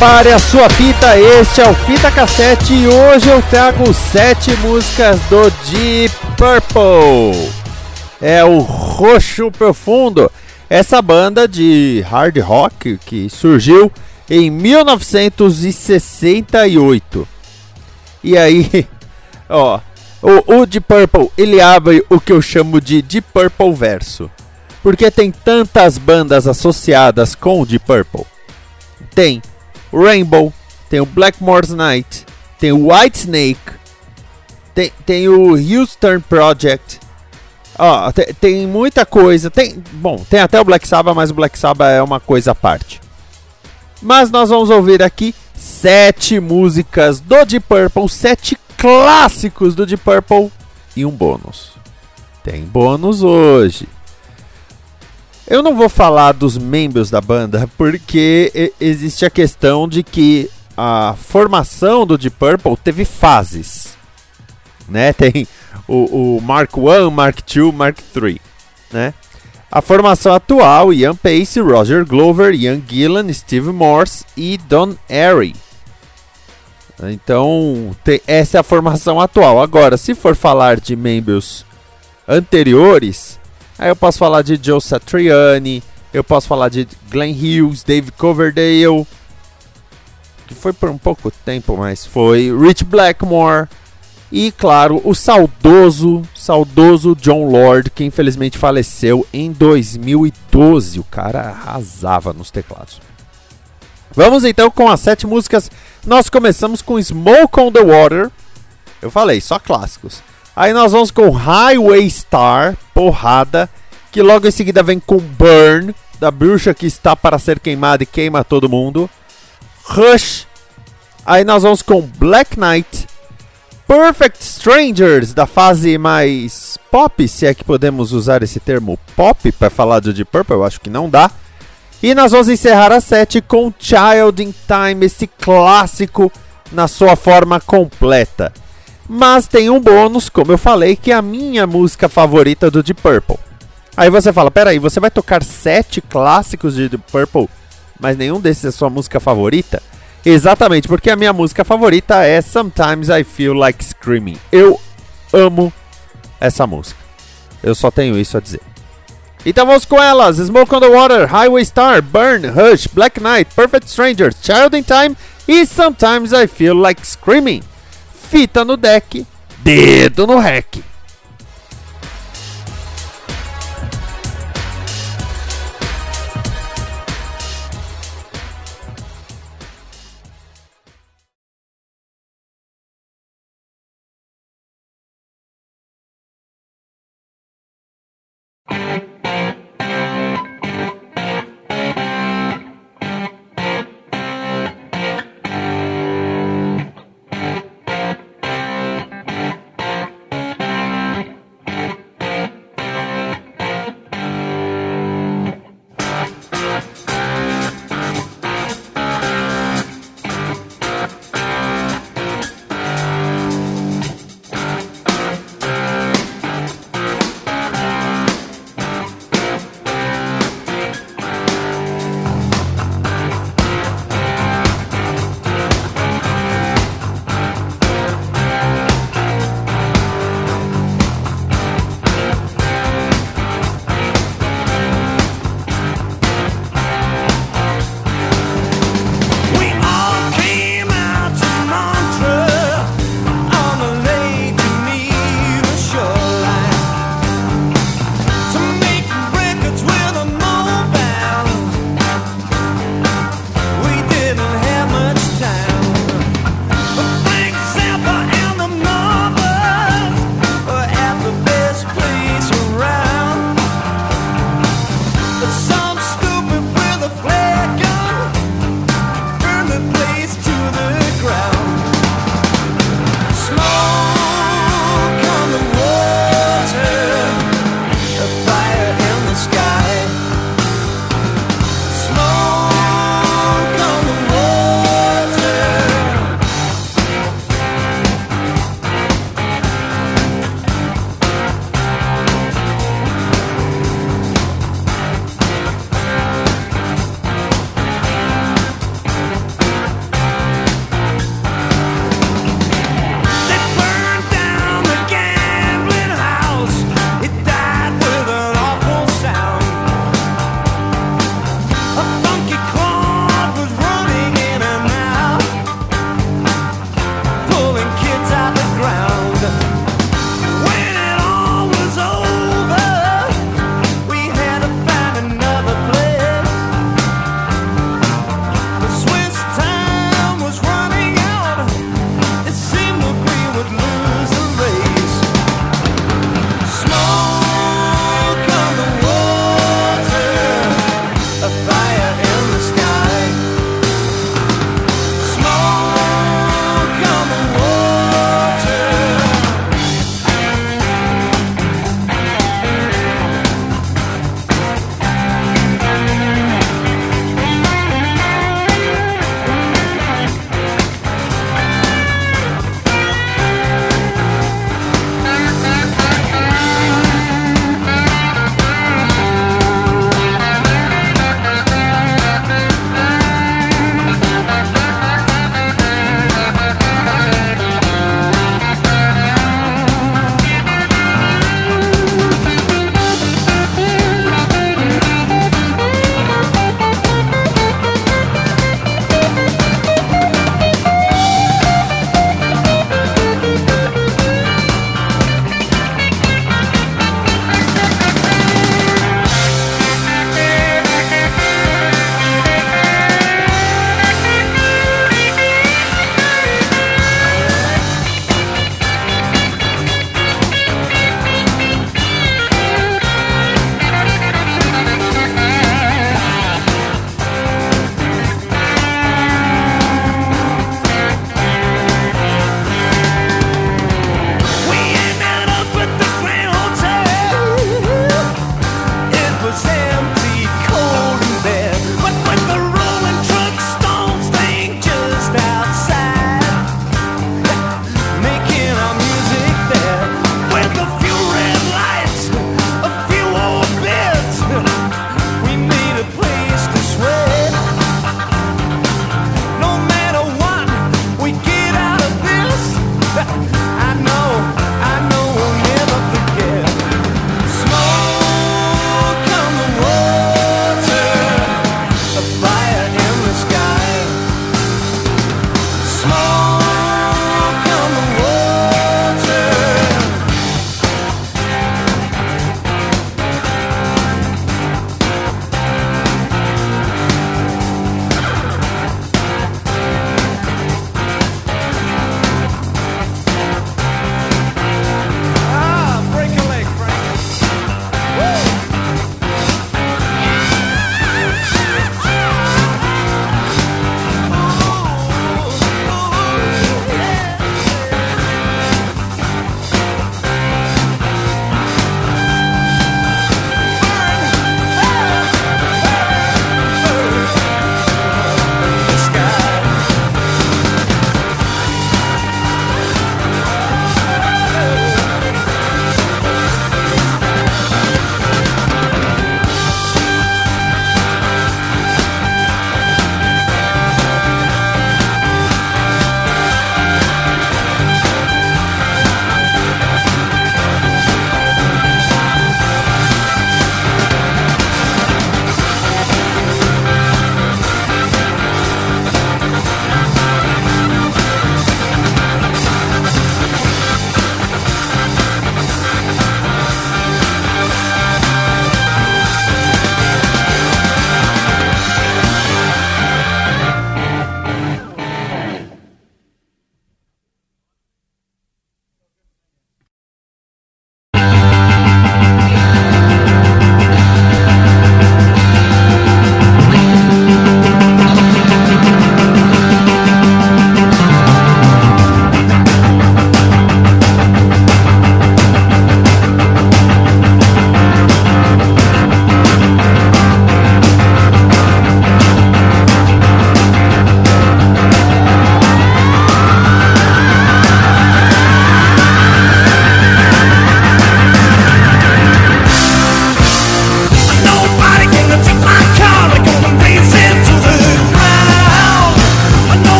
Prepare a sua fita, este é o Fita Cassete e hoje eu trago sete músicas do Deep Purple. É o Roxo Profundo, essa banda de hard rock que surgiu em 1968. E aí, ó, o, o Deep Purple ele abre o que eu chamo de Deep Purple verso. Porque tem tantas bandas associadas com o Deep Purple. Tem Rainbow, tem o Blackmore's Night, tem o White Snake, tem, tem o Houston Project. Ó, tem, tem, muita coisa. Tem, bom, tem até o Black Sabbath, mas o Black Sabbath é uma coisa à parte. Mas nós vamos ouvir aqui sete músicas do Deep Purple, sete clássicos do Deep Purple e um bônus. Tem bônus hoje. Eu não vou falar dos membros da banda porque existe a questão de que a formação do Deep Purple teve fases. Né? Tem o, o Mark I, Mark II, Mark III. Né? A formação atual, Ian Pace, Roger Glover, Ian Gillan, Steve Morse e Don Airy. Então, tem, essa é a formação atual. Agora, se for falar de membros anteriores, Aí eu posso falar de Joe Satriani, eu posso falar de Glenn Hughes, Dave Coverdale, que foi por um pouco tempo, mas foi Rich Blackmore e claro, o saudoso, saudoso John Lord, que infelizmente faleceu em 2012. O cara arrasava nos teclados. Vamos então com as sete músicas. Nós começamos com Smoke on the Water. Eu falei, só clássicos. Aí nós vamos com Highway Star, porrada, que logo em seguida vem com Burn, da bruxa que está para ser queimada e queima todo mundo. Rush. Aí nós vamos com Black Knight. Perfect Strangers, da fase mais pop, se é que podemos usar esse termo pop para falar do Deep Purple, eu acho que não dá. E nós vamos encerrar a set com Child in Time, esse clássico na sua forma completa. Mas tem um bônus, como eu falei, que é a minha música favorita do Deep Purple. Aí você fala, peraí, você vai tocar sete clássicos de Deep Purple, mas nenhum desses é sua música favorita? Exatamente, porque a minha música favorita é Sometimes I Feel Like Screaming. Eu amo essa música. Eu só tenho isso a dizer. Então vamos com elas: Smoke on the Water, Highway Star, Burn, Hush, Black Knight, Perfect Strangers, Child in Time e Sometimes I Feel Like Screaming fita no deck, dedo no rec.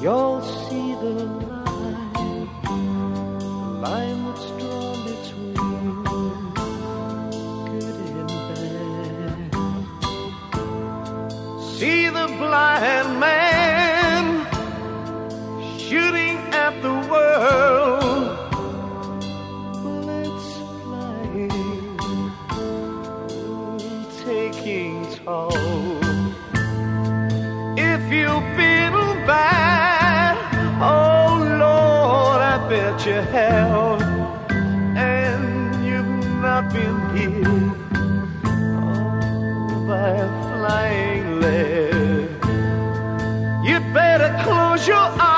you'll see the line, the line that's Close your eyes.